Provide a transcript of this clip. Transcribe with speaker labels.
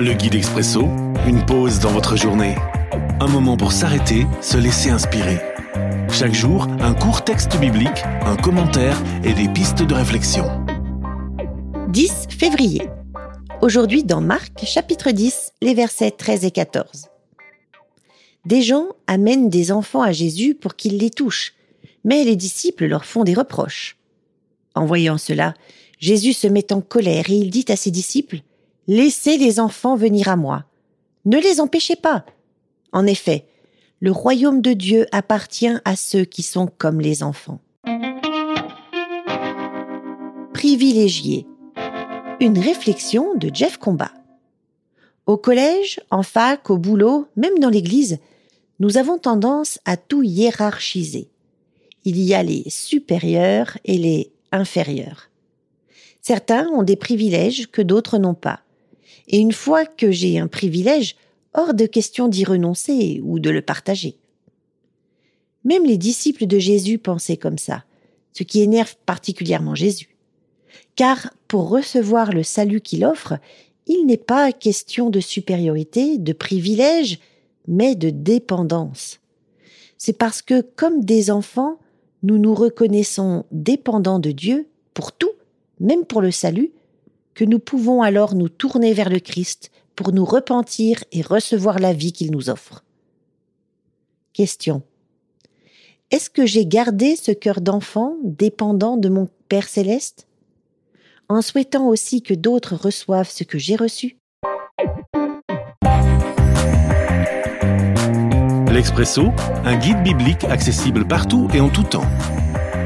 Speaker 1: Le guide expresso, une pause dans votre journée. Un moment pour s'arrêter, se laisser inspirer. Chaque jour, un court texte biblique, un commentaire et des pistes de réflexion.
Speaker 2: 10 février. Aujourd'hui dans Marc chapitre 10, les versets 13 et 14. Des gens amènent des enfants à Jésus pour qu'il les touche, mais les disciples leur font des reproches. En voyant cela, Jésus se met en colère et il dit à ses disciples, Laissez les enfants venir à moi. Ne les empêchez pas. En effet, le royaume de Dieu appartient à ceux qui sont comme les enfants. Privilégié. Une réflexion de Jeff Combat. Au collège, en fac, au boulot, même dans l'église, nous avons tendance à tout hiérarchiser. Il y a les supérieurs et les inférieurs. Certains ont des privilèges que d'autres n'ont pas. Et une fois que j'ai un privilège, hors de question d'y renoncer ou de le partager. Même les disciples de Jésus pensaient comme ça, ce qui énerve particulièrement Jésus. Car pour recevoir le salut qu'il offre, il n'est pas question de supériorité, de privilège, mais de dépendance. C'est parce que, comme des enfants, nous nous reconnaissons dépendants de Dieu pour tout, même pour le salut, que nous pouvons alors nous tourner vers le Christ pour nous repentir et recevoir la vie qu'il nous offre. Question. Est-ce que j'ai gardé ce cœur d'enfant dépendant de mon Père céleste? En souhaitant aussi que d'autres reçoivent ce que j'ai reçu?
Speaker 1: L'Expresso, un guide biblique accessible partout et en tout temps